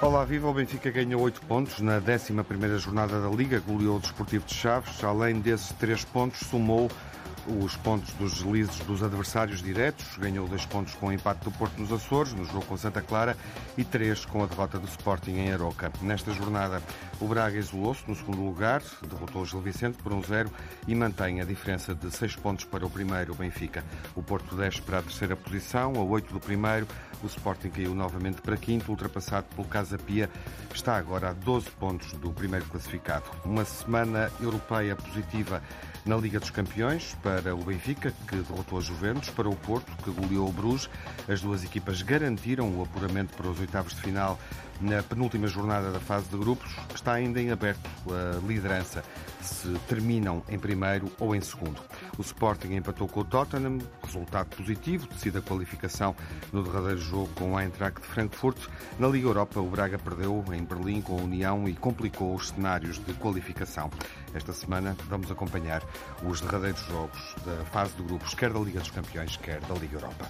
Olá, viva! O Benfica ganhou 8 pontos na 11 jornada da Liga, goleou o Desportivo de Chaves. Além desses 3 pontos, somou os pontos dos deslizes dos adversários diretos. Ganhou dois pontos com o empate do Porto nos Açores, no jogo com Santa Clara, e três com a derrota do Sporting em Aroca. Nesta jornada, o Braga isolou-se no segundo lugar, derrotou o Gil Vicente por 1-0 e mantém a diferença de seis pontos para o primeiro, o Benfica. O Porto desce para a terceira posição, a oito do primeiro. O Sporting caiu novamente para quinto, ultrapassado pelo Casa Pia. Está agora a 12 pontos do primeiro classificado. Uma semana europeia positiva na Liga dos Campeões para o Benfica, que derrotou a Juventus, para o Porto, que goleou o Bruges. As duas equipas garantiram o apuramento para os oitavos de final na penúltima jornada da fase de grupos. Está ainda em aberto a liderança, se terminam em primeiro ou em segundo. O Sporting empatou com o Tottenham, resultado positivo, decide a qualificação no derradeiro jogo com a Eintracht de Frankfurt. Na Liga Europa, o Braga perdeu em Berlim com a União e complicou os cenários de qualificação. Esta semana vamos acompanhar os derradeiros jogos da fase de grupos, quer da Liga dos Campeões, quer da Liga Europa.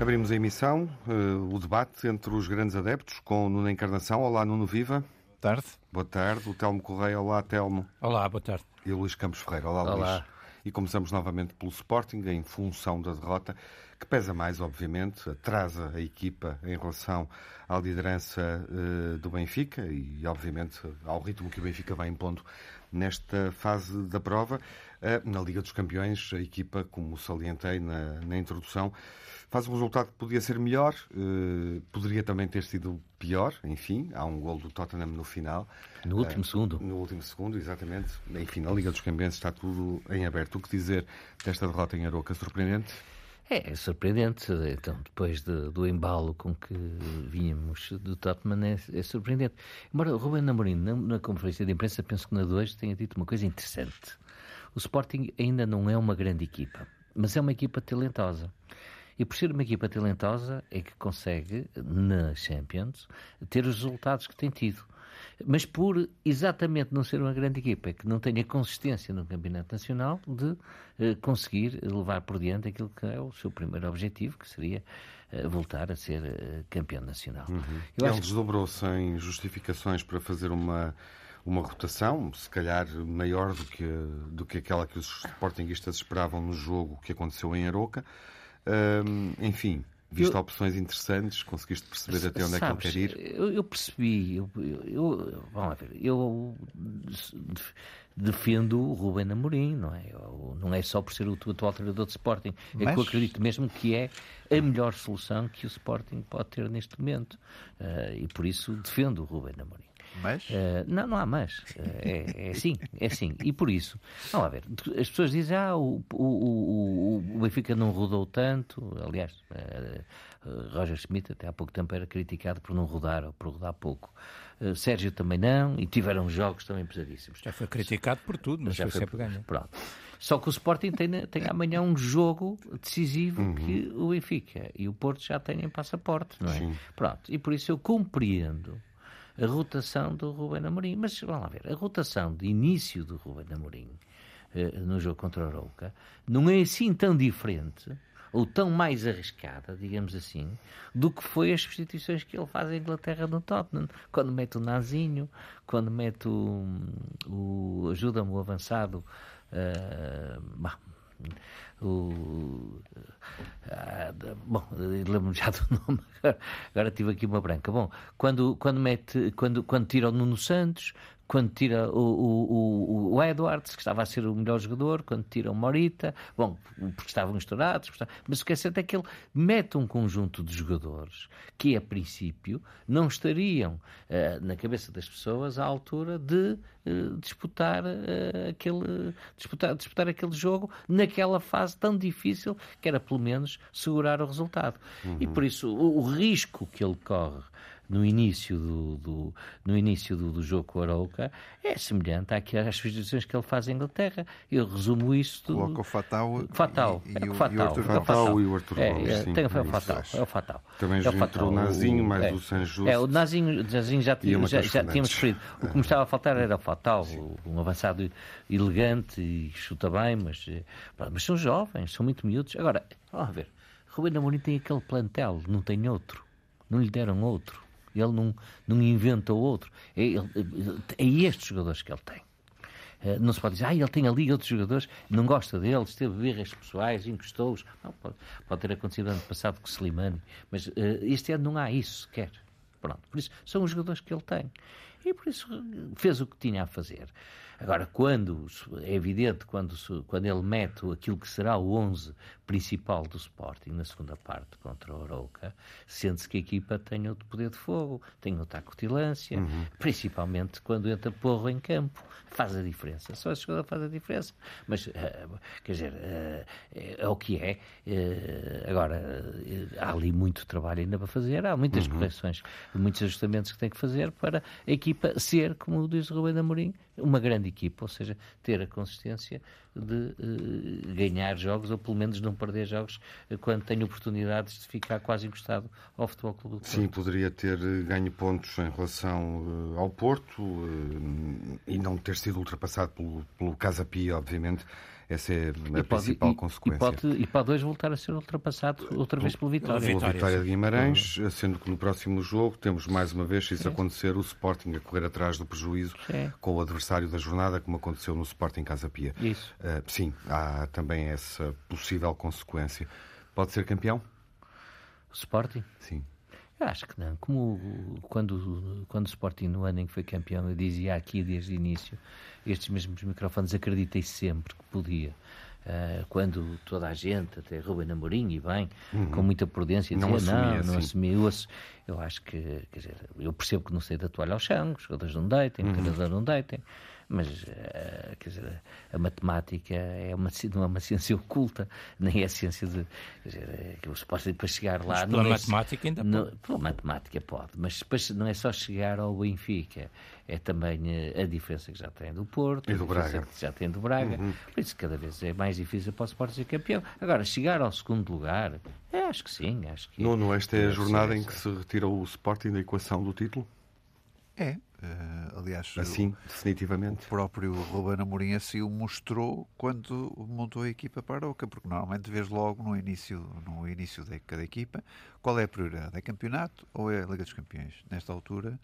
Abrimos a emissão, uh, o debate entre os grandes adeptos com Nuno Encarnação. Olá, Nuno Viva. Boa tarde. Boa tarde. O Telmo Correia. Olá, Telmo. Olá, boa tarde. E o Luís Campos Ferreira. Olá, Olá. Luís. E começamos novamente pelo Sporting, em função da derrota, que pesa mais, obviamente, atrasa a equipa em relação à liderança uh, do Benfica e, obviamente, ao ritmo que o Benfica vai impondo nesta fase da prova. Uh, na Liga dos Campeões, a equipa, como salientei na, na introdução, faz um resultado que podia ser melhor, uh, poderia também ter sido pior, enfim, há um gol do Tottenham no final. No último uh, segundo. No último segundo, exatamente. Enfim, na Liga dos Campeões está tudo em aberto. O que dizer desta derrota em Aroca? Surpreendente? É, é surpreendente. Então, depois de, do embalo com que vínhamos do Tottenham, é, é surpreendente. Embora o Ruben Amorim, na, na, conferência de imprensa, penso que na 2 tenha dito uma coisa interessante. O Sporting ainda não é uma grande equipa, mas é uma equipa talentosa. E por ser uma equipa talentosa é que consegue, na Champions, ter os resultados que tem tido. Mas por exatamente não ser uma grande equipa, é que não tem a consistência no Campeonato Nacional de eh, conseguir levar por diante aquilo que é o seu primeiro objetivo, que seria eh, voltar a ser eh, campeão nacional. Uhum. Ele desdobrou-se em justificações para fazer uma uma rotação, se calhar maior do que, do que aquela que os sportinguistas esperavam no jogo que aconteceu em Aroca enfim, viste eu, opções interessantes, conseguiste perceber até onde sabes, é que ele quer ir? Eu, eu percebi, eu, eu, vamos ver, eu defendo o Ruben Amorim, não é? não é só por ser o atual treinador de Sporting, é Mas... que eu acredito mesmo que é a melhor solução que o Sporting pode ter neste momento uh, e por isso defendo o Ruben Amorim. Mas? Uh, não, não há mais. Uh, é, é assim, é assim. E por isso, vamos lá ver, as pessoas dizem, ah, o, o, o, o Benfica não rodou tanto. Aliás, uh, Roger Schmidt até há pouco tempo era criticado por não rodar ou por rodar pouco. Sérgio também não, e tiveram jogos também pesadíssimos. Já foi criticado por tudo, mas Já foi, foi sempre ganho. Pronto. Só que o Sporting tem, tem amanhã um jogo decisivo uhum. que o Benfica e o Porto já têm em passaporte, não é? Sim. Pronto. E por isso eu compreendo a rotação do Ruben Amorim. Mas vamos lá ver, a rotação de início do Ruben Amorim eh, no jogo contra o Arouca não é assim tão diferente ou tão mais arriscada, digamos assim, do que foi as substituições que ele faz em Inglaterra no Tottenham, quando mete o Nazinho, quando mete o, o ajuda-me o avançado, uh, o, ah, bom, lembro-me já do nome, agora, tive aqui uma branca. Bom, quando, quando, mete, quando, quando tira o Nuno Santos, quando tira o, o, o, Edwards, que estava a ser o melhor jogador, quando tira o Morita, bom, porque estavam misturados, mas o que é certo é que ele mete um conjunto de jogadores que, a princípio, não estariam uh, na cabeça das pessoas à altura de uh, disputar, uh, aquele, disputar, disputar aquele jogo naquela fase tão difícil que era, pelo menos, segurar o resultado. Uhum. E por isso, o, o risco que ele corre no início do, do no início do, do, jogo com o Arouca é semelhante às substituições que ele faz em Inglaterra. Eu resumo isto. Coloca o Fatal. Fatal. E, e, o, Fatal. E o Fatal e o Arthur é, é, tem o Fatal. É o Fatal. Também é o fatal. o Nazinho, mais é, o Sanjusto. É, o Nazinho, Nazinho já, já, já tínhamos referido. O que me estava a faltar era o Fatal, Sim. um avançado elegante e chuta bem, mas, eh, mas são jovens, são muito miúdos. Agora, vamos ver. Rubén Amorim tem aquele plantel, não tem outro. Não lhe deram outro. Ele não, não inventa outro. É, ele, é estes jogadores que ele tem. Eh, não se pode dizer, ah, ele tem ali outros jogadores, não gosta deles, teve birras pessoais, encostou-os. Pode, pode, ter acontecido ano passado com Slimani, mas uh, este ano não há isso sequer. Pronto, por isso são os jogadores que ele tem. E por isso fez o que tinha a fazer. Agora, quando é evidente, quando, quando ele mete aquilo que será o 11 principal do Sporting na segunda parte contra o Arouca, sente-se que a equipa tem outro poder de fogo, tem outra acutilância, uhum. principalmente quando entra Porro em campo. Faz a diferença. Só esse jogador faz a diferença. Mas, uh, quer dizer, uh, é o que é. Uh, agora, há ali muito trabalho ainda para fazer, há muitas uhum. correções, muitos ajustamentos que tem que fazer para a equipa ser, como diz o Rubem Amorim, uma grande equipa, ou seja, ter a consistência de uh, ganhar jogos ou pelo menos não perder jogos uh, quando tem oportunidades de ficar quase encostado ao Futebol Clube do Porto. Sim, poderia ter eh, ganho pontos em relação uh, ao Porto e não ter sido ultrapassado pelo, pelo Casa Pia, obviamente essa é a e principal pode, consequência. E pode, e pode hoje voltar a ser ultrapassado outra vez pelo Vitória. Pelo Vitória de Guimarães, sendo que no próximo jogo temos mais uma vez, se isso acontecer, o Sporting a correr atrás do prejuízo sim. com o adversário da jornada, como aconteceu no Sporting Casa Pia. Isso. Uh, sim, há também essa possível consequência. Pode ser campeão? O Sporting? Sim. Eu acho que não. Como quando, quando o Sporting, no ano em que foi campeão, eu dizia aqui desde o início, estes mesmos microfones, acreditei sempre que podia. Uh, quando toda a gente, até Ruben Amorim, e bem, uhum. com muita prudência, dizia, não, assumia, não, não assumi. Eu, eu acho que, quer dizer, eu percebo que não sei da toalha ao chão, os jogadores não deitem, uhum. o treinador não deitem, mas uh, quer dizer, a matemática é uma, não é uma ciência oculta, nem é ciência de. Quer dizer, é que o suposto para chegar lá. Mas pela não é, matemática ainda não, pode. Pela matemática pode, mas depois não é só chegar ao Benfica, é também a, a diferença que já tem do Porto, e do Braga. que já tem do Braga. Uhum. Por isso, cada vez é mais difícil para o Sport ser campeão. Agora, chegar ao segundo lugar, é, acho que sim. Acho que, não, não, esta é a jornada em que se retira o Sporting da equação do título? É, Uh, aliás, assim, o, definitivamente. O próprio Ruben Amorim assim o mostrou quando montou a equipa para Oca, porque normalmente vês logo no início, no início da cada equipa qual é a prioridade, é campeonato ou é a Liga dos Campeões? Nesta altura,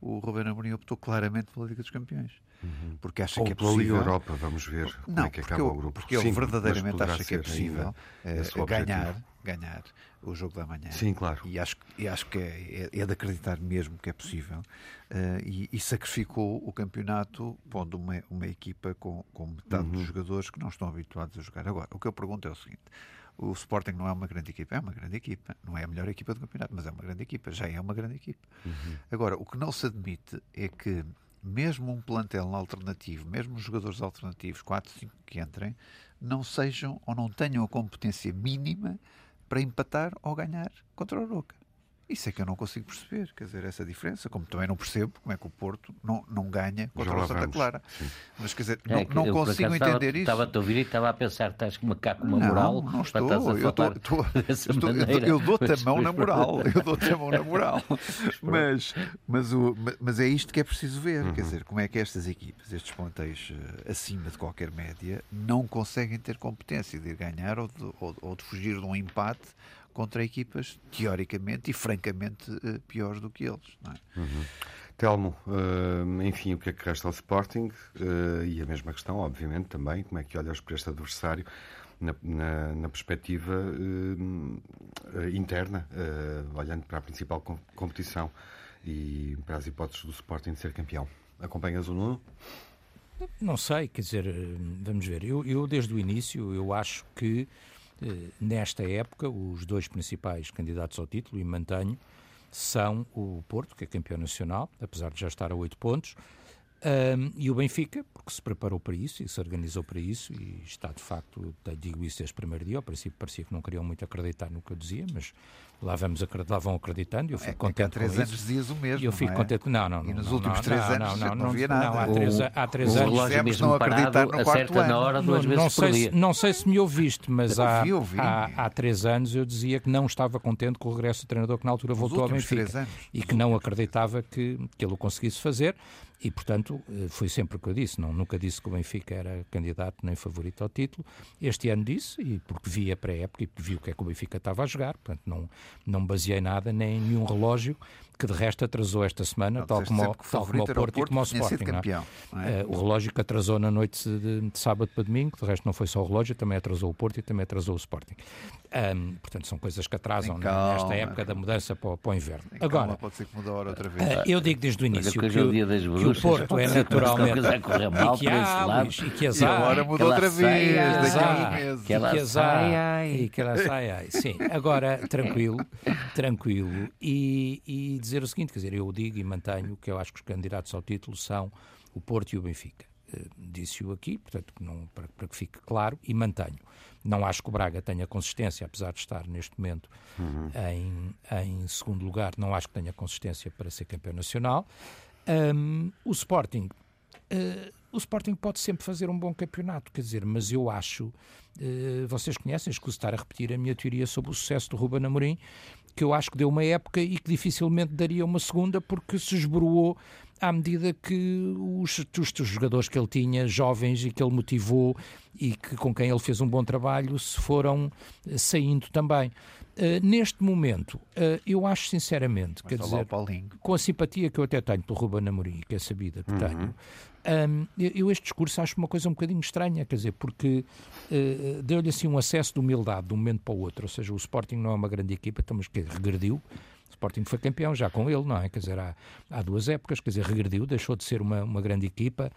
o Ruben Amorim optou claramente pela Liga dos Campeões. Uhum. Porque acha Ou que é possível. Liga Europa, vamos ver não, como é que acaba eu, o grupo. Porque ele verdadeiramente acha que é possível é, ganhar, ganhar o jogo da manhã. Sim, claro. E acho, e acho que é, é, é de acreditar mesmo que é possível. Uh, e, e, sacrificou o campeonato pondo uma, uma equipa com, com metade uhum. dos jogadores que não estão habituados a jogar. Agora, o que eu pergunto é o seguinte: o Sporting não é uma grande equipa, é uma grande equipa. Não é a melhor equipa do campeonato, mas é uma grande equipa. Já é uma grande equipa. Uhum. Agora, o que não se admite é que, mesmo um plantel alternativo, mesmo os jogadores alternativos, 4, 5 que entrem, não sejam ou não tenham a competência mínima para empatar ou ganhar contra o Roca. Isso é que eu não consigo perceber, quer dizer, essa diferença, como também não percebo como é que o Porto não, não ganha contra o Santa. Clara. Sim. Mas quer dizer, é, não, não consigo entender estava, isso. Estava a ouvir e estava a pensar, estás com uma cá uma moral. Não, não estou. Eu, estou, estou, eu, eu dou-te a mão na moral. Eu dou-te a mão na moral. mas, mas, o, mas é isto que é preciso ver, uhum. quer dizer, como é que estas equipas, estes plantéis uh, acima de qualquer média, não conseguem ter competência de ganhar ou de, ou, ou de fugir de um empate contra equipas teoricamente e francamente uh, piores do que eles. Não é? Uhum. Telmo, uh, enfim, o que é que resta ao Sporting? Uh, e a mesma questão, obviamente, também, como é que olhas para este adversário na, na, na perspectiva interna, olhando para a principal com competição e para as hipóteses do Sporting de ser campeão? Acompanhas o Nuno? Não sei, quer dizer, vamos ver. Eu, eu desde o início, eu acho que eh, nesta época, os dois principais candidatos ao título, e mantenho, são o Porto, que é campeão nacional, apesar de já estar a oito pontos, Um, e o Benfica, porque se preparou para isso e se organizou para isso e está de facto, digo isso desde o primeiro dia, ao princípio parecia que não queriam muito acreditar no que eu dizia, mas lá, vamos, lá vão acreditando e eu fico é, contente é há três anos dizias o mesmo, eu fico é? contente, não, não, E nos não, últimos não, três não, anos não, não, não havia nada. Não, há três, há três o anos... relógio mesmo não parado acreditar no quarto acerta na ano. hora duas não, vezes não sei, se, não sei se me ouviste, mas Eu há, ouvi, ouvi. há, há três anos eu dizia que não estava contente com o regresso do treinador que na altura Nos voltou ao Benfica três anos. e que não acreditava que, que ele o conseguisse fazer e, portanto, eh, foi sempre o que eu disse. Não, nunca disse que o Benfica era candidato nem favorito ao título. Este ano disse, e porque vi a pré-época e porque vi o que é que o Benfica estava a jogar, portanto, não, não baseei nada, nem em nenhum relógio que de resto atrasou esta semana, Não, tal como, o tal como o favorito era o Porto, e como o Sporting. é? campeão. não é? Eh, o relógio que atrasou na noite de, de sábado para domingo, de resto não foi só o relógio, também atrasou o Porto e também atrasou o Sporting. Ahm, portanto, são coisas que atrasam né, calma, nesta época da mudança para, o- para o inverno. Calma, Agora, pode ser que mude a hora outra vez. eh, eu digo desde o início Olha, que, é o o- dia das que o. Porto é naturalmente. mal e que há. Luís, e que E azar. agora ela outra vez, daqui a uns meses. que ela sai, ai. E que ela sai. Sim, agora, tranquilo, tranquilo. E, e dizer o seguinte, quer dizer, eu digo e mantenho que eu acho que os candidatos ao título são o Porto e o Benfica. Eh, Disse-o aqui, portanto, não, para, para que fique claro, e mantenho. Não acho que o Braga tenha consistência, apesar de estar neste momento em, em segundo lugar, não acho que tenha consistência para ser campeão nacional. Ahm, o Sporting Uh, o Sporting pode sempre fazer um bom campeonato, quer dizer, mas eu acho, uh, vocês conhecem, escuso estar a repetir a minha teoria sobre o sucesso do Ruben Amorim, que eu acho que deu uma época e que dificilmente daria uma segunda porque se esboroou à medida que os, os, os jogadores que ele tinha, jovens e que ele motivou e que, com quem ele fez um bom trabalho, se foram uh, saindo também. Uh, neste momento, uh, eu acho sinceramente, Mas quer dizer, com a simpatia que eu até tenho pelo Ruben Amorim, que é sabida que tenho, um, eu, este discurso acho uma coisa um bocadinho estranha, quer dizer, porque uh, deu-lhe assim um acesso de humildade de um momento para o outro, ou seja, o Sporting não é uma grande equipa, então, mas que regrediu, o Sporting foi campeão já com ele, não é? Quer dizer, há, há duas épocas, quer dizer, regrediu, deixou de ser uma, uma grande equipa,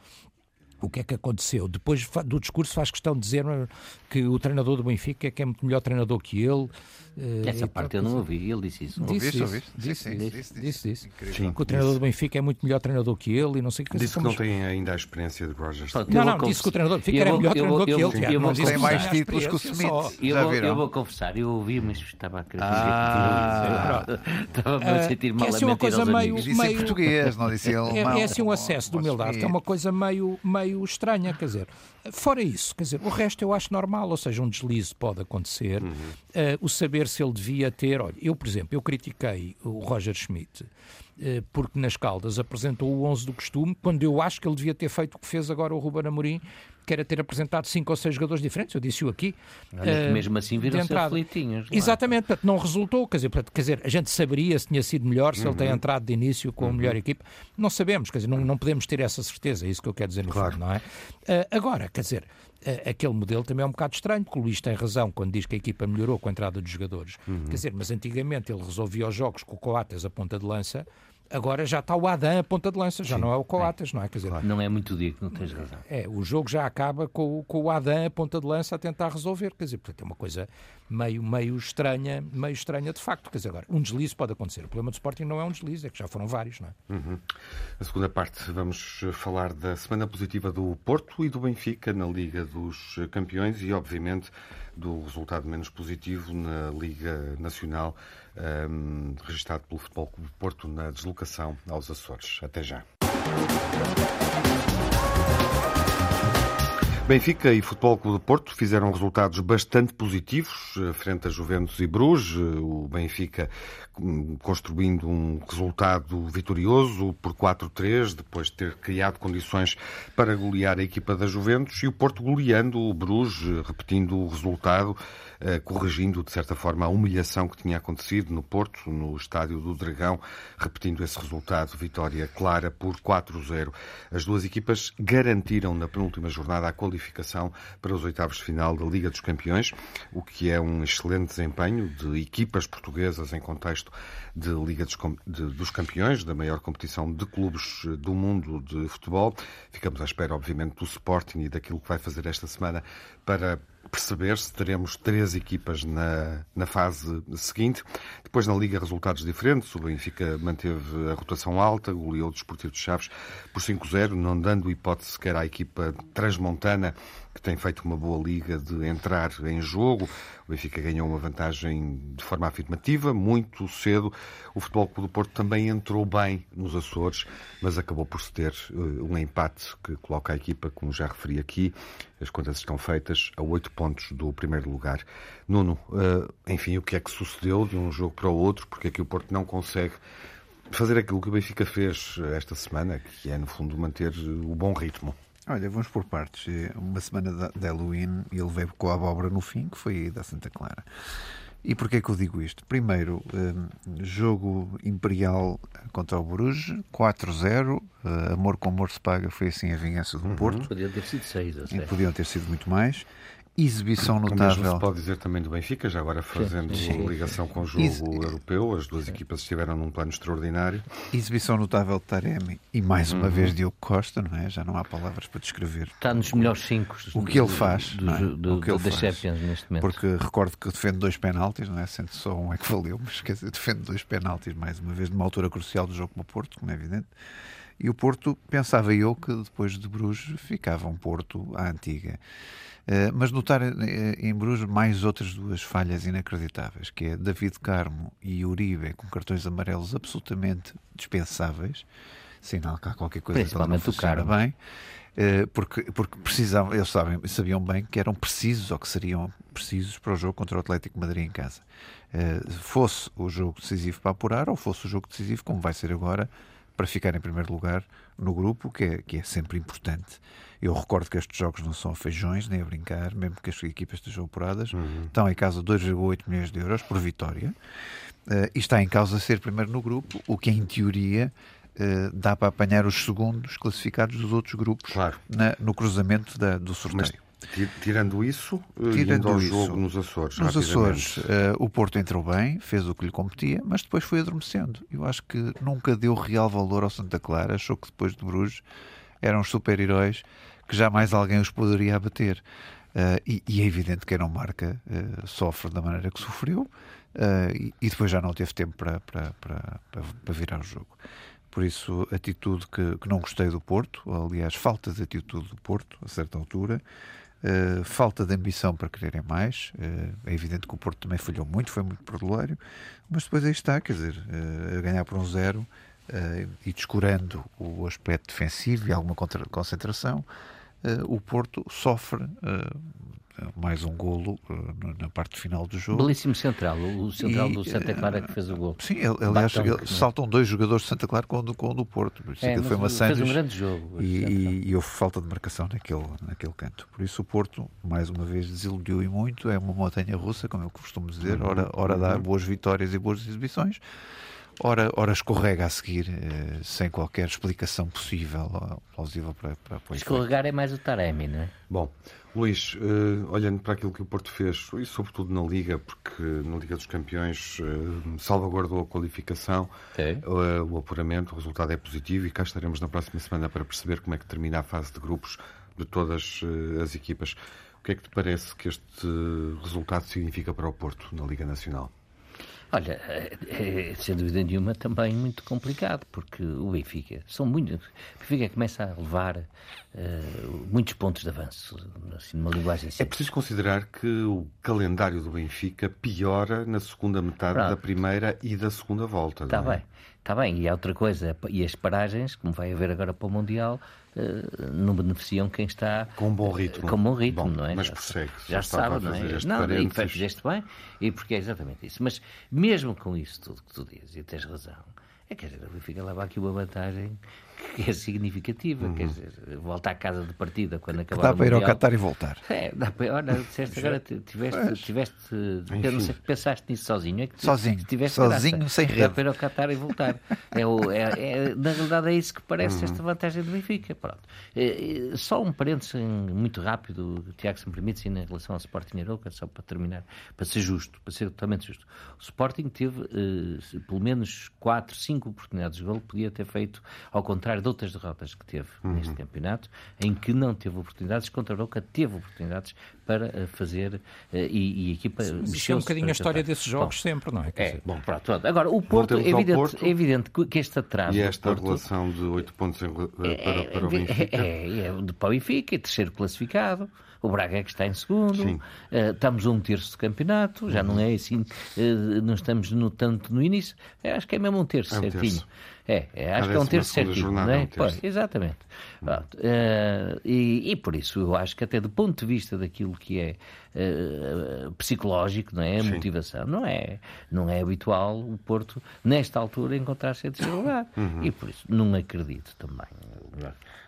o que é que aconteceu? Depois do discurso faz questão de dizer eh, que o treinador do Benfica é que é muito melhor treinador que ele. eh, Essa e parte eu não ouvi, ele disse isso. Disse Ouviste, isso, ouviste? disse, disse, disse, disse, que o treinador disse. do Benfica é muito melhor treinador que ele e não sei o que. Disse que não tem ainda a experiência de Roger Pronto, Smith. eu Não, não, disse que o treinador do Benfica era melhor treinador que ele. Tem mais títulos que o Smith. Eu vou, confessar, eu ouvi, mas estava a querer Ah. Estava-me a sentir mal é a assim uma mentir coisa aos meio- E amigos. disse em meio- português, não disse em É, alemão. é assim um acesso de humildade, que é uma coisa meio, meio estranha, quer dizer, fora isso, quer dizer, o resto eu acho normal, ou seja, um deslize pode acontecer, Eh, o saber se ele devia ter, olha, eu, por exemplo, eu critiquei o Roger Schmidt, eh, porque nas Caldas apresentou o 11 do costume, quando eu acho que ele devia ter feito o que fez agora o Ruben Amorim, que era ter apresentado cinco ou seis jogadores diferentes, eu disse-o aqui. Olha eh, mesmo assim viram-se aflitinhos. é? Exatamente, portanto, não resultou. Quer dizer, portanto, quer dizer, a gente saberia se tinha sido melhor, se ele Uhum. tem entrado de início com a melhor equipe. Não sabemos, quer dizer, não, não podemos ter essa certeza, é isso que eu quero dizer no Claro. fundo, não é? Ah, agora, quer dizer, ah, aquele modelo também é um bocado estranho, porque o Luís tem razão quando diz que a equipa melhorou com a entrada dos jogadores. Uhum. Quer dizer, mas antigamente ele resolvia os jogos com o Coates a ponta de lança, agora já está o Adam a ponta de lança, já não é o Coates, não é? Quer dizer, Não é muito digno, tens razão. é, o jogo já acaba com, o- com o Adam a ponta de lança a tentar resolver, quer dizer, portanto é uma coisa meio, meio estranha, meio estranha de facto, quer dizer, agora, um deslize pode acontecer, o problema do Sporting não é um deslize, é que já foram vários, não é? Na segunda parte vamos falar da semana positiva do Porto e do Benfica na Liga dos Campeões e, obviamente, do resultado menos positivo na Liga Nacional, ehm, registado pelo Futebol Clube Porto na deslocação aos Açores. Até já. Benfica e Futebol Clube do Porto fizeram resultados bastante positivos eh, frente a Juventus e Bruges. Eh, O Benfica hum, construindo um resultado vitorioso por 4-3, depois de ter criado condições para golear a equipa da Juventus, e o Porto goleando o Bruges, eh, repetindo o resultado, corrigindo de certa forma a humilhação que tinha acontecido no Porto, no estádio do Dragão, repetindo esse resultado, vitória clara por 4-0. As duas equipas garantiram na penúltima jornada a qualificação para os oitavos de final da Liga dos Campeões, o que é um excelente desempenho de equipas portuguesas em contexto de Liga dos, de- dos Campeões, da maior competição de clubes eh, do mundo de futebol. Ficamos à espera, obviamente, do Sporting e daquilo que vai fazer esta semana para perceber se teremos três equipas na, na fase seguinte. Depois, na Liga, resultados diferentes. O Benfica manteve a rotação alta, goleou o Desportivo de Chaves por 5-0, não dando hipótese sequer à equipa transmontana que tem feito uma boa liga de entrar em jogo. O Benfica ganhou uma vantagem de forma afirmativa, muito cedo. O Futebol Clube do Porto também entrou bem nos Açores, mas acabou por se ter eh, um empate que coloca a equipa, como já referi aqui, as contas estão feitas, a oito pontos do primeiro lugar. Nuno, eh, enfim, o que é que sucedeu de um jogo para o outro? Porque aqui o Porto não consegue fazer aquilo que o Benfica fez esta semana, que é, no fundo, manter o bom ritmo. Olha, vamos por partes. Uma semana de Halloween ele veio com a abóbora no fim, que foi da Santa Clara. E porquê que eu digo isto? Primeiro, um, jogo imperial contra o Bruges, 4-0. Uh, amor com amor se paga, foi assim a vingança do uhum. Porto. Podiam ter sido 6, Podiam ter sido muito mais exibição notável. O mesmo se pode dizer também do Benfica, já agora fazendo sim, sim. ligação com o jogo Ex europeu, as duas equipas estiveram num plano extraordinário. Exibição notável de Taremi e mais uma uhum. vez Diogo Costa, não é? Já não há palavras para descrever. Está nos melhores cinco o que ele faz, do, é? do, o que ele faz. Champions neste momento. Porque recordo que defende dois penaltis, não é? Sendo só um é que valeu, mas quer dizer, defende dois penaltis mais uma vez numa altura crucial do jogo como o Porto, como é evidente. E o Porto, pensava eu que depois de Bruges ficava um Porto à antiga. Eh, mas notar eh, em Bruges mais outras duas falhas inacreditáveis, que é David Carmo e Uribe com cartões amarelos absolutamente dispensáveis, sinal que há qualquer coisa que não funciona bem, uh, porque, porque precisavam, eles sabem, sabiam bem que eram precisos ou que seriam precisos para o jogo contra o Atlético Madrid em casa. fosse o jogo decisivo para apurar ou fosse o jogo decisivo, como vai ser agora, para ficar em primeiro lugar no grupo, que é, que é sempre importante. Eu recordo que estes jogos não são feijões, nem a brincar, mesmo que as equipas estejam apuradas. Uhum. Estão em causa 2,8 milhões de euros por vitória. Uh, e está em causa ser primeiro no grupo, o que em teoria uh, dá para apanhar os segundos classificados dos outros grupos claro. na, no cruzamento da, do sorteio. Mas, tirando isso, eh, tirando ao isso, jogo nos Açores. Nos Açores, uh, o Porto entrou bem, fez o que lhe competia, mas depois foi adormecendo. Eu acho que nunca deu real valor ao Santa Clara, achou que depois de Bruges eram super-heróis que jamais alguém os poderia abater. Uh, e, e, é evidente que quem não marca uh, sofre da maneira que sofreu e, e, depois já não teve tempo para, para, para, para virar o jogo. Por isso, atitude que, que, não gostei do Porto, aliás, falta de atitude do Porto, a certa altura, falta de ambição para quererem mais. é evidente que o Porto também falhou muito, foi muito perdulário, mas depois aí está, quer dizer, a ganhar por um zero e descurando o aspecto defensivo e alguma concentração eh, o Porto sofre eh, mais um golo uh, na parte final do jogo. Belíssimo central, o central e, do Santa Clara que fez o golo. Sim, aliás, ele, é? saltam dois jogadores de Santa Clara com, com o do Porto. É, foi uma fez um grande jogo. E, e, e, houve falta de marcação naquele, naquele canto. Por isso o Porto, mais uma vez, desiludiu e muito. É uma montanha russa, como eu costumo dizer. Uhum. Ora, ora dá uhum. boas vitórias e boas exibições ora, ora escorrega a seguir, eh, sem qualquer explicação possível ou plausível para, para, para Escorregar é mais o Taremi, não é? Bom, Luís, uh, olhando para aquilo que o Porto fez, e sobretudo na Liga, porque na Liga dos Campeões uh, salvaguardou a qualificação, uh, o apuramento, o resultado é positivo e cá estaremos na próxima semana para perceber como é que termina a fase de grupos de todas as equipas. O que é que te parece que este resultado significa para o Porto na Liga Nacional? Olha, é, é, sem dúvida nenhuma também muito complicado, porque o Benfica são muito. O Benfica começa a levar uh, muitos pontos de avanço, assim, numa linguagem simples. É preciso considerar que o calendário do Benfica piora na segunda metade Pronto. da primeira e da segunda volta. Está é? bem, está bem. E há outra coisa, e as paragens, como vai haver agora para o Mundial, Uh, não beneficiam quem está com um bom ritmo, com um bom ritmo, bom, não é? Mas prossegue, já, já sabe, não é? Não, e fizeste bem, e porque é exatamente isso. Mas mesmo com isso tudo que tu dizes, e tens razão, é que o Benfica leva aqui uma vantagem que é significativa. Uhum. Quer dizer, voltar à casa de partida quando acabar Dá para ir ao Qatar e voltar. É, dá para Olha, disseste agora, tiveste, tiveste eu não sei que pensaste nisso sozinho. É que sozinho, tiveste sozinho, graça. sem rede. Dá para ir ao Qatar e voltar. é, o, é, é, na realidade é isso que parece uhum. esta vantagem do Benfica. Pronto. É, só um parênteses muito rápido, Tiago, se me permite, em relação ao Sporting Aroca, só para terminar, para ser justo, para ser totalmente justo. O Sporting teve uh, pelo menos 4, 5 oportunidades de gol, podia ter feito ao contrário contrário de outras derrotas que teve uhum. neste campeonato, em que não teve oportunidades, contra a Boca teve oportunidades para uh, fazer uh, e, e, a equipa Mas é um bocadinho a história desses jogos bom, sempre, não é? é bom, pronto, pronto. Agora, o Porto, é evidente, Porto, é evidente que este atraso. E esta Porto, relação de 8 pontos em, é, para, para o Benfica? É, é, é de para o Benfica, terceiro classificado. O Braga é que está em segundo. Uh, estamos a um terço do campeonato. Já não é assim. Uh, não estamos no, tanto no início. acho que é mesmo um terço, é um certinho. Terço. É, é acho que é um terço certinho. Não é? Um terço. Pois, exatamente. Uh, e, e, por isso eu acho que até do ponto de vista daquilo que é uh, psicológico, não é? A Sim. motivação, não é, não é habitual o Porto, nesta altura, encontrar-se em terceiro lugar. Uhum. E por isso não acredito também.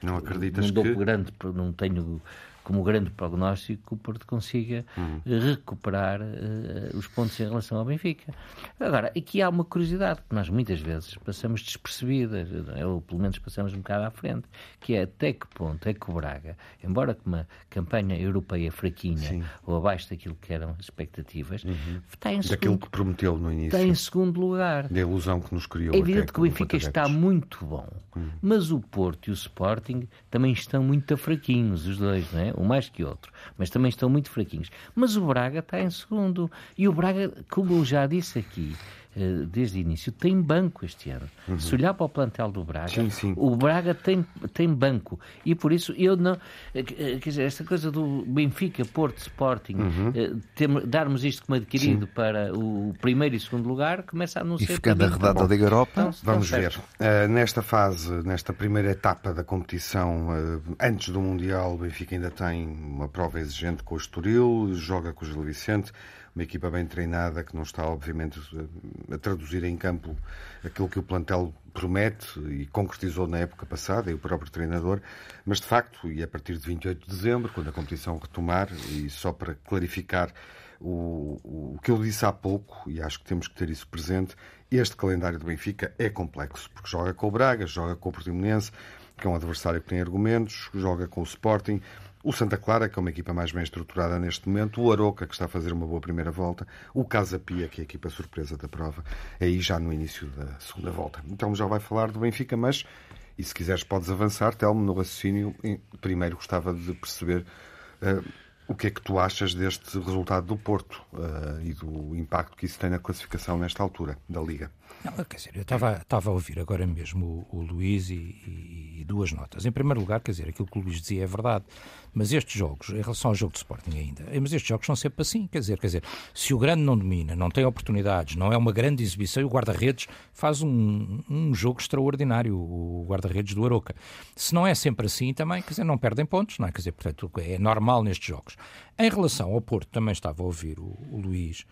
Não acreditas não dou que... grande, não tenho como grande prognóstico que o Porto consiga uhum. recuperar uh, os pontos em relação ao Benfica. Agora, aqui há uma curiosidade que nós muitas vezes passamos despercebidas, ou pelo menos passamos um bocado à frente, que é até que ponto é que o Braga, embora com uma campanha europeia fraquinha Sim. ou abaixo daquilo que eram as expectativas, uhum. está em segundo, Daquilo que prometeu no início. Está em segundo lugar. Da ilusão que nos criou. É evidente que o Benfica está muito bom, uhum. mas o Porto e o Sporting também estão muito fraquinhos, os dois, não é? Um mais que outro, mas também estão muito fraquinhos. Mas o Braga está em segundo. E o Braga, como eu já disse aqui, desde o início, tem banco este ano. Uhum. Se olhar para o plantel do Braga, sim, sim. o Braga tem, tem banco. E por isso eu não. Eh, eh, quer dizer, esta coisa do Benfica, Porto, Sporting, uhum. tem, darmos isto como adquirido sim. para o primeiro e segundo lugar, começa a não e ser. E ficando arredada da Europa, então, vamos ver. Uh, nesta fase, nesta primeira etapa da competição, uh, antes do Mundial, o Benfica ainda tem uma prova exigente com o Estoril, joga com o Gil Vicente uma equipa bem treinada que não está, obviamente, a traduzir em campo aquilo que o plantel promete e concretizou na época passada, e o próprio treinador, mas de facto, e a partir de 28 de dezembro, quando a competição retomar, e só para clarificar o, o, que eu disse há pouco, e acho que temos que ter isso presente, este calendário do Benfica é complexo, porque joga com o Braga, joga com o Portimonense, que é um adversário que tem argumentos, joga com o Sporting, o Santa Clara, que é uma equipa mais bem estruturada neste momento, o Aroca, que está a fazer uma boa primeira volta, o Casa Pia, que é a equipa surpresa da prova, aí já no início da segunda volta. Então já vai falar do Benfica, mas, e se quiseres podes avançar, Telmo, no raciocínio, primeiro gostava de perceber uh, o que é que tu achas deste resultado do Porto uh, e do impacto que isso tem na classificação nesta altura da Liga? Não, quer dizer, eu estava, estava a ouvir agora mesmo o, o Luís e, e, e, duas notas. Em primeiro lugar, quer dizer, aquilo que o Luís dizia é verdade, mas estes jogos, em relação ao jogo de Sporting ainda, eh, mas estes jogos são sempre assim, quer dizer, quer dizer, se o grande não domina, não tem oportunidades, não é uma grande exibição e o guarda-redes faz um, um jogo extraordinário, o guarda-redes do Aroca. Se não é sempre assim também, quer dizer, não perdem pontos, não é? Quer dizer, portanto, é normal nestes jogos. Em relação ao Porto, também estava a ouvir o, o Luís,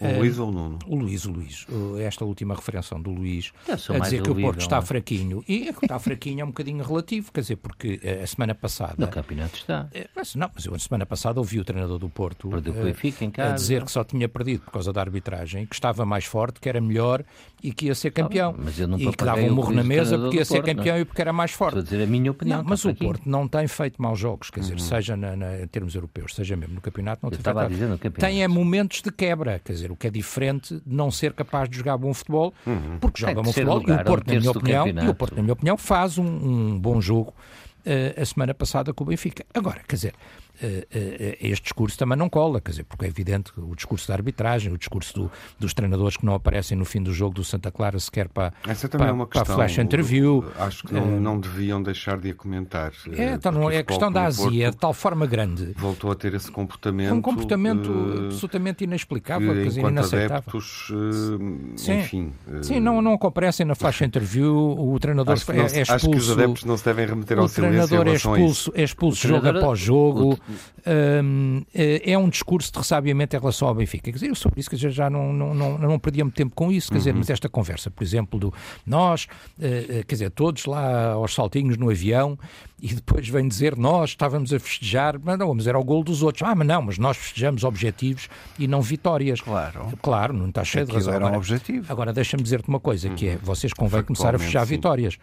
o Luís ou o Nuno? O Luís, o Luís. Esta última referência do Luís a dizer que o Porto está fraquinho. E é que está fraquinho é um bocadinho relativo, quer dizer, porque eh, a semana passada. No campeonato está. Eh, mas, não, mas eu a semana passada ouvi o treinador do Porto Benfica, em casa. a dizer que só tinha perdido por causa da arbitragem, que estava mais forte, que era melhor e que ia ser campeão. mas eu não e que dava um murro na mesa porque ia ser Porto, campeão não. e porque era mais forte. Estou a dizer a minha opinião. Não, mas o Porto não tem feito maus jogos, quer dizer, uhum. seja na, na, em termos europeus, seja mesmo no campeonato, não eu tem estava feito. A dizer no campeonato. Tem é momentos de quebra, quer dizer, o que é diferente de não ser capaz de jogar bom futebol, uhum. porque joga bom futebol e o Porto, na minha opinião, e o Porto, na minha opinião, faz um, um bom jogo uh, a semana passada com o Benfica. Agora, quer dizer, este discurso também não cola, quer dizer, porque é evidente que o discurso da arbitragem, o discurso do, dos treinadores que não aparecem no fim do jogo do Santa Clara sequer para, Essa também para, é uma questão, para a flash interview. Acho que não, não deviam deixar de a comentar. É, então, não, é a questão da azia, de tal forma grande. Voltou a ter esse comportamento. Um comportamento uh, absolutamente inexplicável, que, quer dizer, inaceitável. Adeptos, uh, sim, enfim. Uh, sim, não, não comparecem na flash interview, o treinador acho é, é, expulso. Acho que os adeptos não se devem remeter ao silêncio. O treinador é expulso, é expulso jogo após jogo. Um, é um discurso de ressabiamento em relação ao Benfica. Quer dizer, eu sobre isso dizer, já não, não, não, não perdia muito tempo com isso, quer uhum. dizer, mas esta conversa, por exemplo, do nós, uh, quer dizer, todos lá aos saltinhos no avião e depois vem dizer nós estávamos a festejar, mas não, mas era o gol dos outros. Ah, mas não, mas nós festejamos objetivos e não vitórias. Claro. Claro, não está cheio de razão. Era um objetivo. Agora deixa-me dizer-te uma coisa, uhum. que é, vocês convém começar a festejar sim. vitórias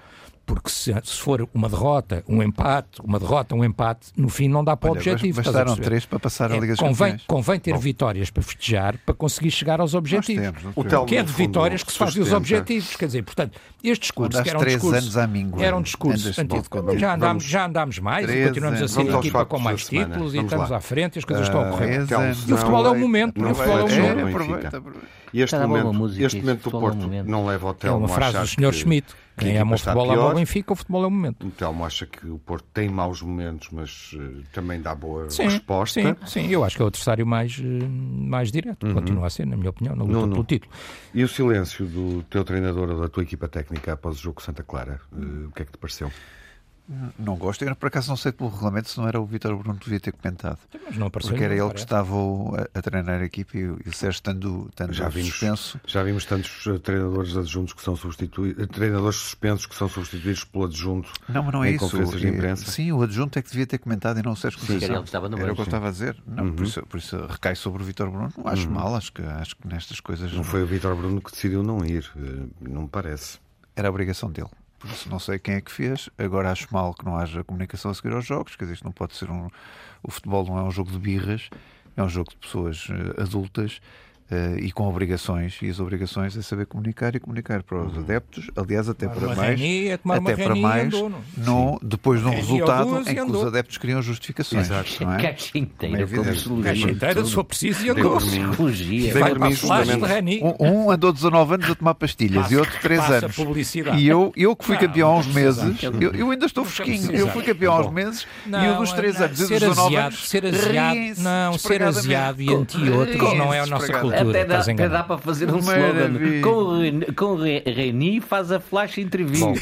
porque se, se, for uma derrota, um empate, uma derrota, um empate, no fim não dá para o objetivo. objetivo. Bastaram três para passar a é, Liga dos convém, Campeões. convém ter Bom. vitórias para festejar para conseguir chegar aos objetivos. Temos, o que é de vitórias que se fazem os objetivos. Quer dizer, portanto, este discurso que era um discurso. anos à míngua, era um discurso antigo. Já andámos, já andámos mais e continuamos a ser a equipa com mais títulos e estamos à frente e as coisas estão a correr. E o futebol é o momento. O futebol é o momento. E este momento, este momento do Porto não leva ao Telmo É uma frase do Sr. Schmidt. Quem ama o futebol ama o Benfica, o futebol é o momento. O Telmo acha que o Porto tem maus momentos, mas uh, também dá boa sim, resposta. Sim, sim, eu acho que é o adversário mais, uh, mais direto. Uhum. Continua a ser, na minha opinião, na luta pelo título. E o silêncio do teu treinador ou da tua equipa técnica após o jogo Santa Clara, uh, o que é que te pareceu? Não gosto. Eu, por acaso, não sei pelo regulamento se não era o Vítor Bruno que devia ter comentado. Mas não apareceu, porque era não ele que estava a, a, treinar a equipe e, o Sérgio estando, estando já vimos, suspenso. Já vimos tantos uh, treinadores adjuntos que são substituídos, uh, treinadores suspensos que são substituídos pelo adjunto não, mas não é em isso. conferências de imprensa. Sim, o adjunto é que devia ter comentado e não o Sérgio Conceição. Era, estava no era o que eu sim. estava a dizer. Não, uhum. por, isso, por isso recai sobre o Vítor Bruno. Não acho uhum. mal, acho que, acho que nestas coisas. Não foi o Vítor Bruno que decidiu não ir, uh, não me parece. Era a obrigação dele. Por isso não sei quem é que fez. Agora acho mal que não haja comunicação a seguir aos jogos. Quer dizer, isto não pode ser um. O futebol não é um jogo de birras, é um jogo de pessoas uh, adultas. Uh, e com obrigações, e as obrigações é saber comunicar e comunicar para os adeptos, aliás, até tomar para mais, reni, é até para mais, andou, não, depois de um resultado em que os adeptos criam justificações. Exato. Não é? Caixa inteira, é Caixa inteira, se for preciso, e andou. Psicologia. Vai para a. Um, um andou 19 anos a tomar pastilhas passa, e outro 3 anos. Publicidade. E eu, eu que fui campeão há uns meses, eu, eu, ainda estou fresquinho, eu fui campeão há uns meses e o dos 3 anos e o dos 19 anos. Ser asiado, não, ser asiado e anti-outros não é a nossa cultura. Estás enganado dá para fazer um slogan. Com, com Reni faz a flash interview. Bom,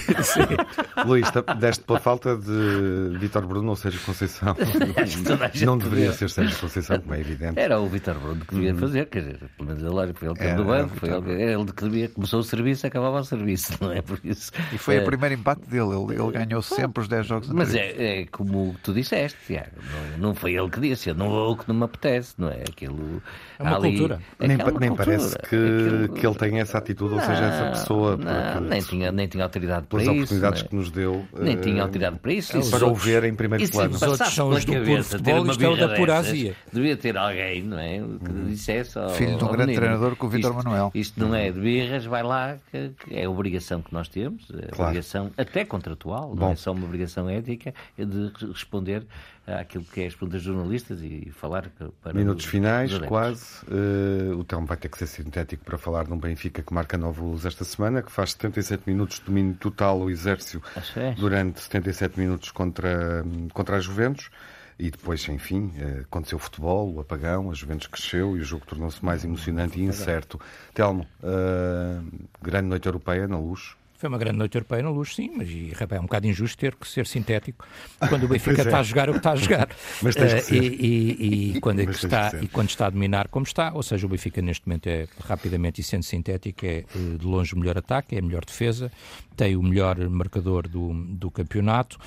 Luís, deste pela falta de Vitor Bruno ou Sérgio Conceição. Não deveria ser Sérgio Conceição, como é evidente. Era o Vitor Bruno que devia fazer, quer dizer, pelo menos ele, foi ele que é, do banco, foi ele, ele que devia, começou o serviço e acabava o serviço, não é por isso. E foi é, o primeiro impacto dele, ele, ele ganhou sempre os 10 jogos Mas é, é, como tu disseste, Tiago, não, não foi ele que disse, eu não vou o que não me apetece, não é? Aquilo. É uma ali, cultura. Nem, nem cultura. parece que, aquilo... que ele tenha essa atitude, ou seja, essa pessoa. Não, nem, tinha, nem tinha autoridade para isso. oportunidades né? que nos deu. Nem uh, tinha autoridade para isso. para o ver em primeiro isso plano. Os outros são os do puro futebol, isto é o da pura azia. Devia ter alguém, não é? Que dissesse. Ao, Filho de um grande treinador com o Vítor Manuel. Isto não é de birras, vai lá, que, que é a obrigação que nós temos, é claro. obrigação até contratual, Bom. não é só uma obrigação ética, é de responder àquilo que é as perguntas jornalistas e falar para Minutos os, finais, os quase. Uh, o Telmo vai ter que ser sintético para falar de um Benfica que marca luz esta semana, que faz 77 minutos de domínio total o exército é. durante 77 minutos contra, contra a Juventus. E depois, enfim, aconteceu o futebol, o apagão, a Juventus cresceu e o jogo tornou-se mais emocionante e incerto. Telmo, uh, grande noite europeia na luz. Foi uma grande noite europeia na luz, sim, mas e, rapaz, é um bocado injusto ter que ser sintético quando o Benfica é. está a jogar o que está a jogar. Mas tens que ser. Uh, e, e, e, quando é que está, que e quando está a dominar como está, ou seja, o Benfica neste momento é rapidamente e sendo sintético, é de longe o melhor ataque, é a melhor defesa, tem o melhor marcador do, do campeonato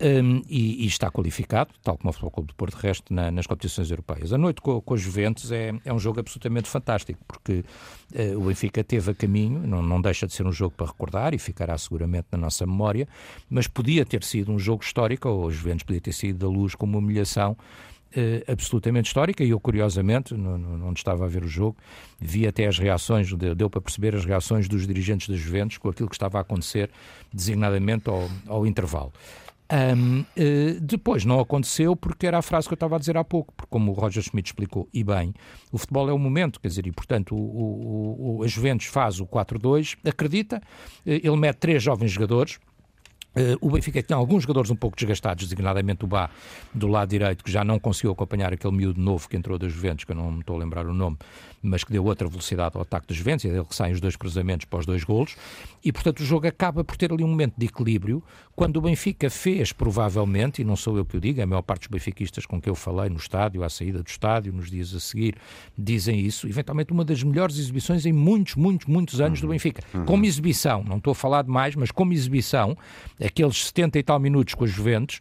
um, e, e, está qualificado, tal como o Futebol Clube do Porto, de resto, na, nas competições europeias. A noite com, com os Juventus é, é um jogo absolutamente fantástico, porque uh, o Benfica teve a caminho, não, não deixa de ser um jogo para recordar e ficará seguramente na nossa memória, mas podia ter sido um jogo histórico, ou os Juventus podia ter sido da luz como humilhação, Uh, absolutamente histórica e eu, curiosamente, no, no, onde estava a ver o jogo, vi até as reações, deu para perceber as reações dos dirigentes da Juventus com aquilo que estava a acontecer, designadamente ao, ao intervalo. Um, uh, depois não aconteceu porque era a frase que eu estava a dizer há pouco, porque como o Roger Schmidt explicou, e bem, o futebol é o momento, quer dizer, e portanto o, o, o, a Juventus faz o 4-2, acredita, ele mete três jovens jogadores, Uh, o Benfica tinha alguns jogadores um pouco desgastados, designadamente o Bá, do lado direito, que já não conseguiu acompanhar aquele miúdo novo que entrou das Juventus, que eu não me estou a lembrar o nome, mas que deu outra velocidade ao ataque dos Juventus, e é dele que saem os dois cruzamentos para os dois golos, e portanto o jogo acaba por ter ali um momento de equilíbrio, quando o Benfica fez, provavelmente, e não sou eu que o digo, a maior parte dos benfiquistas com quem eu falei no estádio, à saída do estádio, nos dias a seguir, dizem isso, eventualmente uma das melhores exibições em muitos, muitos, muitos anos uhum. do Benfica. Uhum. Como exibição, não estou a falar de mais, mas como exibição, aqueles 70 e tal minutos com os Juventus,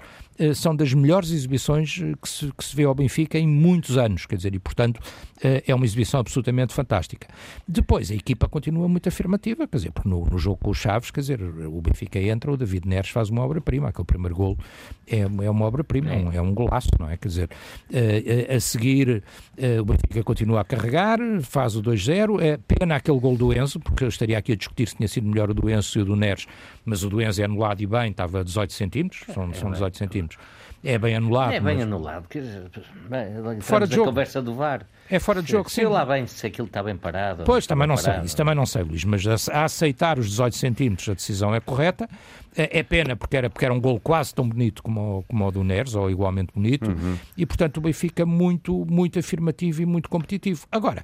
são das melhores exibições que se, que se vê ao Benfica em muitos anos, quer dizer, e portanto uh, é uma exibição absolutamente fantástica. Depois, a equipa continua muito afirmativa, quer dizer, porque no, no jogo com os Chaves, quer dizer, o Benfica entra, o David Neres faz uma obra-prima, aquele primeiro golo é, é uma obra-prima, é. Um, é um golaço, não é? Quer dizer, uh, a seguir o Benfica continua a carregar, faz o 2-0, é pena aquele gol do Enzo, porque eu estaria aqui a discutir se tinha sido melhor o do Enzo e o do Neres, mas o do Enzo é anulado e bem, estava a 18 centímetros, são, é, são 18 centímetros. É bem anulado. É bem mas... anulado. Que, bem, fora de jogo. conversa do VAR. É fora de jogo, sim. Sei lá bem se aquilo está bem parado. Pois, também não parado. sei. Isso também não sei, Luís. Mas a, aceitar os 18 centímetros, a decisão é correta. É, é, pena, porque era, porque era um gol quase tão bonito como o, como o do Neres, ou igualmente bonito. Uhum. E, portanto, o Benfica muito, muito afirmativo e muito competitivo. Agora,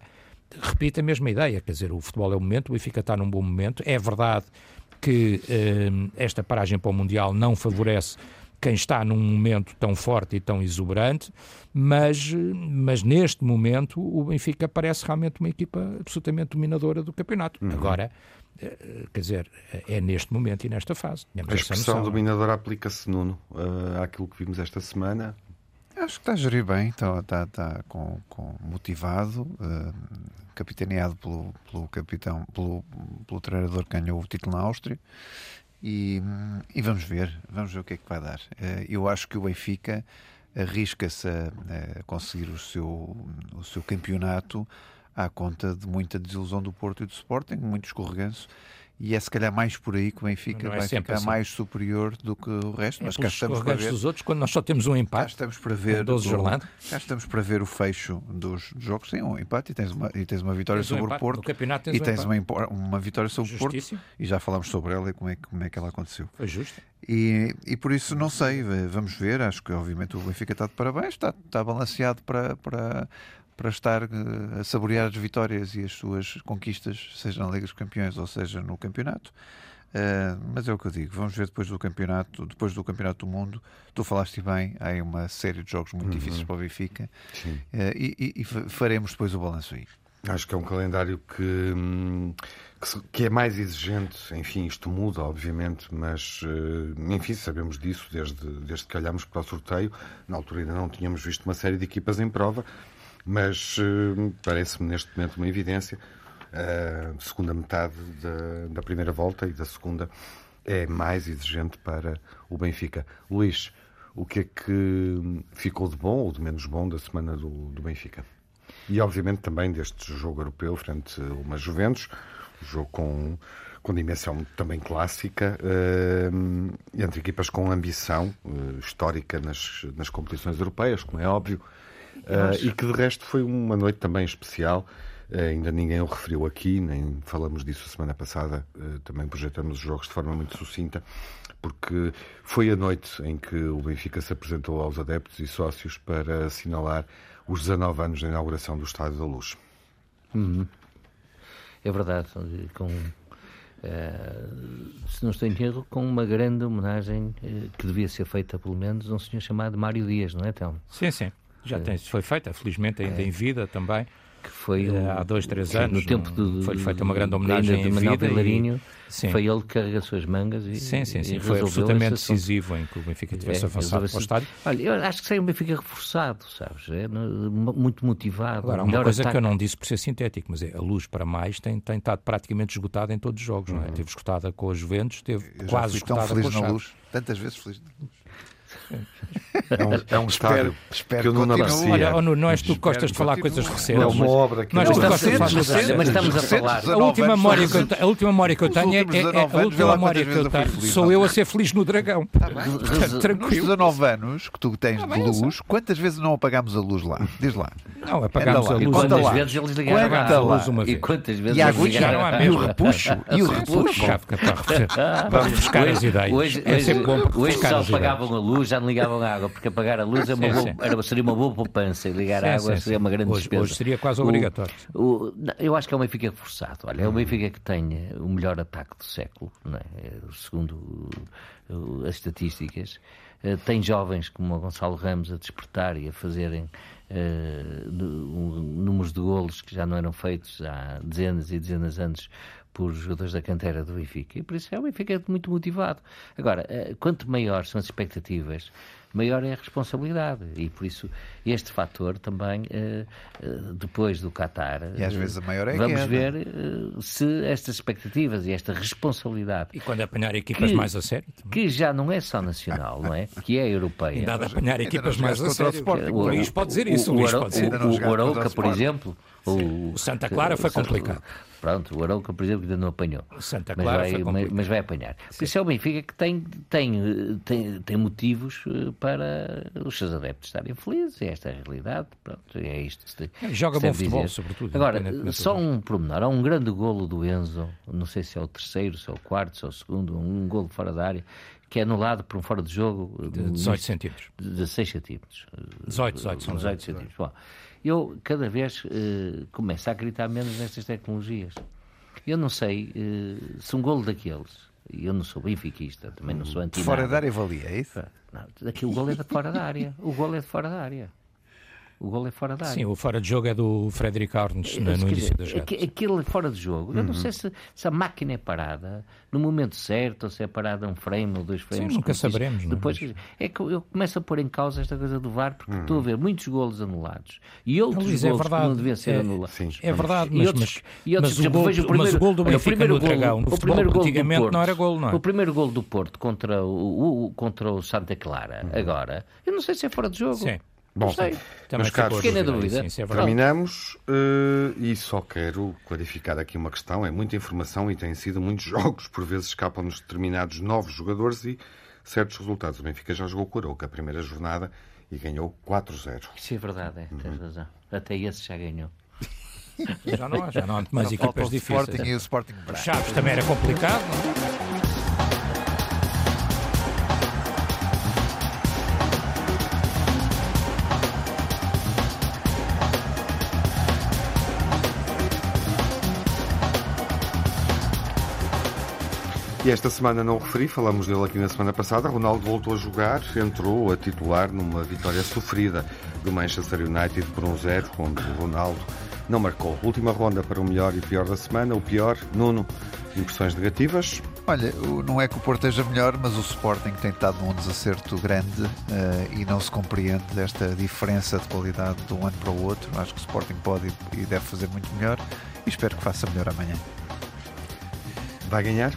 repito a mesma ideia. Quer dizer, o futebol é o momento, o Benfica está num bom momento. É verdade que eh, esta paragem para o Mundial não favorece quem está num momento tão forte e tão exuberante, mas, mas neste momento o Benfica parece realmente uma equipa absolutamente dominadora do campeonato. Uhum. Agora, eh, quer dizer, é neste momento e nesta fase. A expressão dominadora aplica-se, Nuno, uh, àquilo que vimos esta semana. Acho que está a gerir bem, está, está, está com, com motivado, uh, capitaneado pelo, pelo capitão, pelo, pelo treinador que ganhou o título na Áustria. E, e, vamos ver, vamos ver o que é que vai dar. Uh, eu acho que o Benfica arrisca-se a, conseguir o seu, o seu campeonato à conta de muita desilusão do Porto e do Sporting, muito escorreganço e é se calhar mais por aí que o Benfica é vai ficar assim. mais superior do que o resto. É mas cá estamos para ver. dos outros, quando nós só temos um empate. Cá estamos para ver. 12 o, cá estamos para ver o fecho dos jogos. Sim, um empate e tens uma, e tens uma vitória tens sobre um o Porto. campeonato tens e tens um uma, uma vitória sobre o Porto. E já falamos sobre ela e como é, como é que ela aconteceu. Foi justo. E, e por isso não sei, vamos ver. Acho que obviamente o Benfica está de parabéns, está, está balanceado para, para para estar eh, a saborear as vitórias e as suas conquistas, seja na Liga dos Campeões ou seja no campeonato. Uh, mas é o que eu digo, vamos ver depois do campeonato, depois do campeonato do mundo. Tu falaste bem, há uma série de jogos muito uhum. difíceis para o Benfica uh, e, e, faremos depois o balanço aí. Acho que é um calendário que, hum, que, que, é mais exigente. Enfim, isto muda, obviamente, mas enfim, sabemos disso desde, desde que olhámos para o sorteio. Na altura ainda não tínhamos visto uma série de equipas em prova mas uh, parece-me neste momento uma evidência. A uh, segunda metade da, da, primeira volta e da segunda é mais exigente para o Benfica. Luís, o que é que ficou de bom ou de menos bom da semana do, do Benfica? E obviamente também deste jogo europeu frente a uma Juventus, um jogo com, com dimensão também clássica, uh, entre equipas com ambição uh, histórica nas, nas competições europeias, como é óbvio. Uh, e que de resto foi uma noite também especial. Uh, ainda ninguém o referiu aqui, nem falamos disso a semana passada. Uh, também projetamos os jogos de forma muito sucinta, porque foi a noite em que o Benfica se apresentou aos adeptos e sócios para assinalar os 19 anos da inauguração do Estádio da Luz. Uhum. É verdade, com, uh, se não estou em erro, com uma grande homenagem uh, que devia ser feita, pelo menos, a um senhor chamado Mário Dias, não é, Telmo? Sim, sim. Já tem, foi feita, felizmente, ainda é. em vida também. Que foi o, há dois, três anos. No tempo de, foi feita uma grande homenagem de Manuel Vilarinho. Foi ele que carregou as suas mangas e. Sim, sim, sim. Foi absolutamente decisivo em que o Benfica tivesse é, avançado para o estádio. Olha, eu acho que sai um Benfica reforçado, sabes? É, muito motivado. Agora, uma coisa ataque. que eu não disse por ser sintético, mas é a luz para mais tem, tem estado praticamente esgotada em todos os jogos, uhum. não é? Uhum. Teve esgotada com a Juventus, teve eu quase esgotada com a luz, tantas vezes feliz na luz. É um, é um estádio espero, que eu não aprecio. Olha, oh, não és tu que gostas de falar coisas recentes. É uma obra que não, não, mas, mas, mas estamos a falar. A última memória que eu, a última memória que eu tenho é, é a última memória que eu tenho. Sou eu a ser feliz no Dragão. Tá Tranquilo. Nos 19 anos que tu tens de luz, quantas vezes não apagámos a luz lá? Diz lá. Não, apagámos a luz. E quantas vezes eles ligaram a luz uma vez? E quantas vezes eles ligaram a E o repuxo? E o repuxo? Vamos buscar as ideias. É sempre bom Hoje só apagavam a luz, já não ligavam a água, porque apagar a luz é uma sim, boa, era, seria uma boa poupança e ligar a água seria uma grande hoje, despesa. Hoje seria quase obrigatório. O, o, eu acho que é um Benfica forçado. Olha, é um Benfica que tem o melhor ataque do século, não é? é segundo as estatísticas. Eh, tem jovens como o Gonçalo Ramos a despertar e a fazerem uh, números de golos que já não eram feitos há dezenas e dezenas de anos por jogadores da cantera do Benfica. E por isso é o Benfica muito motivado. Agora, uh, quanto maiores são as expectativas, maior é a responsabilidade. E por isso este fator também, uh, uh, depois do Qatar, e às vezes a maior é vamos ver se estas expectativas e esta responsabilidade. E quando apanhar equipas que, mais a sério. Que já não é só nacional, não é? Que é europeia. E nada apanhar equipas mais a sério. O, o, Luís pode dizer isso. O, o, o, o, o Arouca, por exemplo. O, Santa Clara foi complicado. Pronto, o Arauca, por exemplo, ainda não apanhou. Santa Clara mas, vai, mas, mas vai apanhar. Por isso é o Benfica que tem, tem, tem, tem motivos eh, para os seus adeptos estarem felizes. É esta a realidade. Pronto, é isto. Se, Joga bom futebol, dizer. sobretudo. Agora, só um pormenor. Há um grande golo do Enzo, não sei se é o terceiro, se é o quarto, se é o segundo, um golo fora da área, que é anulado por um fora de jogo de 18 centímetros. 16 centímetros. 18, 18, são 18 centímetros. Bom, eu cada vez uh, começo a acreditar menos nestas tecnologias. Eu não sei uh, se um golo daqueles, eu não sou benfiquista, também não sou anti Fora da área valia, é isso? Não, aqui o golo é de fora da área. O golo é de fora da área. O gol é fora da área. Sim, o fora de jogo é do Frederic Arns no, no início da jogada. Aquilo é fora de jogo. Uhum. Eu não uhum. sei se, se, a máquina é parada no momento certo ou se é parada um frame ou dois frames. Sim, nunca saberemos. Depois, não, é que eu começo a pôr em causa esta coisa do VAR porque uhum. estou a ver muitos golos anulados e outros Luís, é golos é que não deviam ser é, anulados. Sim, é verdade, mas, e outros, e outros, mas, o gol, o primeiro, mas o gol do Benfica primeiro no Dragão, no o primeiro gol antigamente Porto, não era gol, não é? O primeiro gol do Porto contra o, o contra o Santa Clara, uhum. agora, eu não sei se é fora de jogo. Sim. Bom, não sei. Meus caros, pequena dúvida. Sim, é terminamos uh, e só quero clarificar aqui uma questão. É muita informação e têm sido muitos jogos. Por vezes escapam-nos determinados novos jogadores e certos resultados. O Benfica já jogou com o Arouca a primeira jornada e ganhou 4-0. Isso é verdade, é, tens uhum. razão. Até esse já ganhou. Já não há, já não há mais equipas difíceis. Sporting e o Sporting Chaves também era complicado, não? É? E esta semana não o referi, falamos dele aqui na semana passada. Ronaldo voltou a jogar, entrou a titular numa vitória sofrida do Manchester United por um zero, onde o Ronaldo não marcou. Última ronda para o melhor e pior da semana. O pior, Nuno, impressões negativas? Olha, não é que o Porto esteja melhor, mas o Sporting tem estado num desacerto grande uh, e não se compreende esta diferença de qualidade de um ano para o outro. Acho que o Sporting pode e deve fazer muito melhor e espero que faça melhor amanhã. Vai ganhar?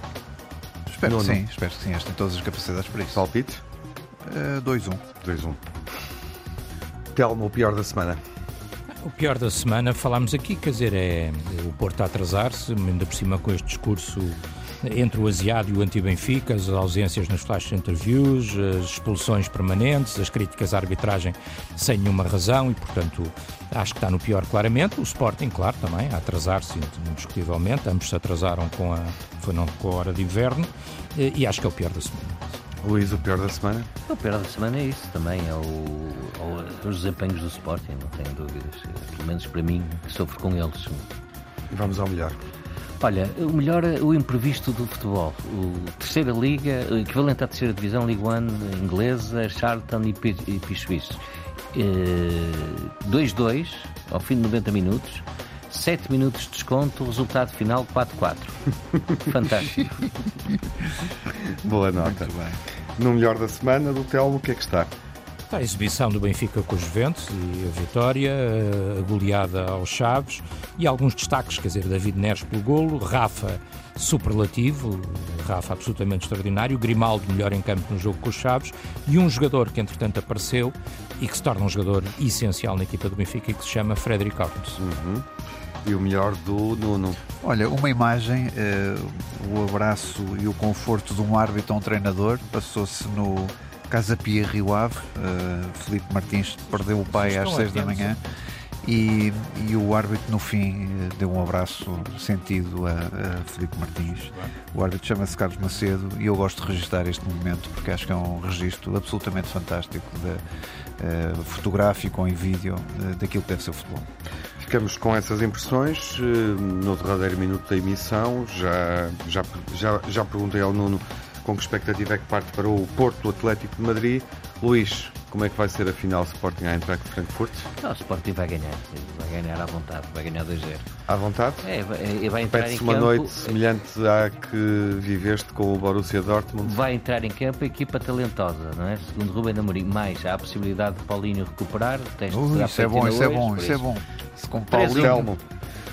Espero que sim, espero que sim. Acho que tem todas as capacidades para isso. Palpite? 2-1. Uh, 2-1. Telmo, o pior da semana. O pior da semana, falámos aqui, quer dizer, é o Porto a atrasar-se, ainda por cima com este discurso entre o Asiado e o anti-Benfica, as ausências nas flash interviews, as expulsões permanentes, as críticas à arbitragem sem nenhuma razão e, portanto, acho que está no pior claramente. O Sporting, claro, também, a atrasar-se indiscutivelmente. Ambos se atrasaram com a, foi não, com a hora de inverno e acho que é o pior da semana. Luís, o pior da semana? O pior da semana é isso também, é o, os desempenhos do Sporting, não tenho dúvidas. Pelo menos para mim, que sofro com eles. E vamos ao melhor. Olha, o melhor é o imprevisto do futebol. O terceira liga, o equivalente à terceira divisão, Liga One inglesa, Charlton e, e Pichuice. 2-2 ao fim de 90 minutos. 7 minutos de desconto, resultado final 4-4. Fantástico. Boa nota. No melhor da semana, do Telmo, o que é que está? A exibição do Benfica com os Juventus e a vitória, a goleada aos Chaves e alguns destaques, quer dizer, David Neres pelo golo, Rafa superlativo, Rafa absolutamente extraordinário, Grimaldo melhor em campo no jogo com os Chaves e um jogador que entretanto apareceu e que se torna um jogador essencial na equipa do Benfica e que se chama Frederic Ortiz. Uhum. E o melhor do Nuno? Olha, uma imagem, uh, o abraço e o conforto de um árbitro a um treinador passou-se no Casa Pia Rio Ave. Uh, Felipe Martins perdeu o pai às 6 da manhã. E, e, o árbitro no fim eh, deu um abraço sentido a, a Felipe Martins. O árbitro chama-se Carlos Macedo e eu gosto de registrar este momento porque acho que é um registro absolutamente fantástico, de, uh, fotográfico em vídeo, uh, daquilo que deve ser o futebol. Ficamos com essas impressões no derradeiro minuto da emissão. Já, já, já, já perguntei ao Nuno com que expectativa é que parte para o Porto Atlético de Madrid? Luís, como é que vai ser a final Sporting Eintracht Frankfurt? Não, o Sporting vai ganhar. Vai ganhar à vontade. Vai ganhar 2-0. À vontade? É, vai, vai entrar em Pede-se uma campo. noite semelhante à que viveste com o Borussia Dortmund? Vai entrar em campo a equipa talentosa, não é? Segundo Rubem Amorim, mais há a possibilidade de Paulinho recuperar. Teste Ui, isso é bom, isso é bom, isso é bom. Se com Paulinho. Telmo,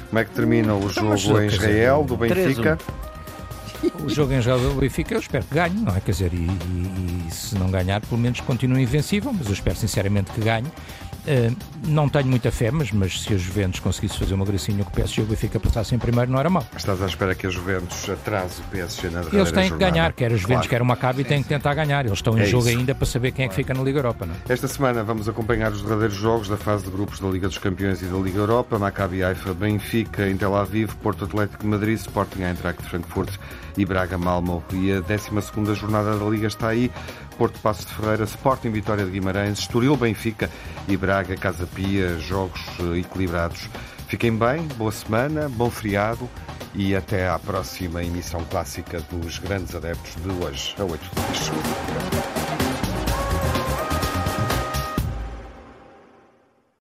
como é que termina o mas, jogo em Israel, do 3-1. O jogo em jogo do Benfica, eu espero que ganhe, não é? Quer dizer, e, e- e se não ganhar, pelo menos continue invencível, mas eu espero sinceramente que ganhe. Eh, não tenho muita fé, mas, mas se a Juventus conseguisse fazer uma gracinha com o PSG e o Benfica passasse em primeiro, não era mau. Estás à espera que a Juventus atrase o PSG na derradeira Eles têm que ganhar, quer a Juventus, Claro. quer o Maccabi, têm que tentar ganhar. Eles estão em É jogo isso. ainda para saber quem é que fica na Liga Europa, não é? Esta semana vamos acompanhar os derradeiros jogos da fase de grupos da Liga dos Campeões e da Liga Europa. Maccabi Haifa, Benfica, em Tel Aviv, Porto Atlético de Madrid, Sporting Eintracht Frankfurt e Braga Malmo. E a 12ª jornada da Liga está aí. Porto Passos de Ferreira, Sporting Vitória de Guimarães, Estoril Benfica e Braga Casa Pia. Jogos eh, equilibrados. Fiquem bem, boa semana, bom feriado e até à próxima emissão clássica dos grandes adeptos de hoje, a 8 de 10.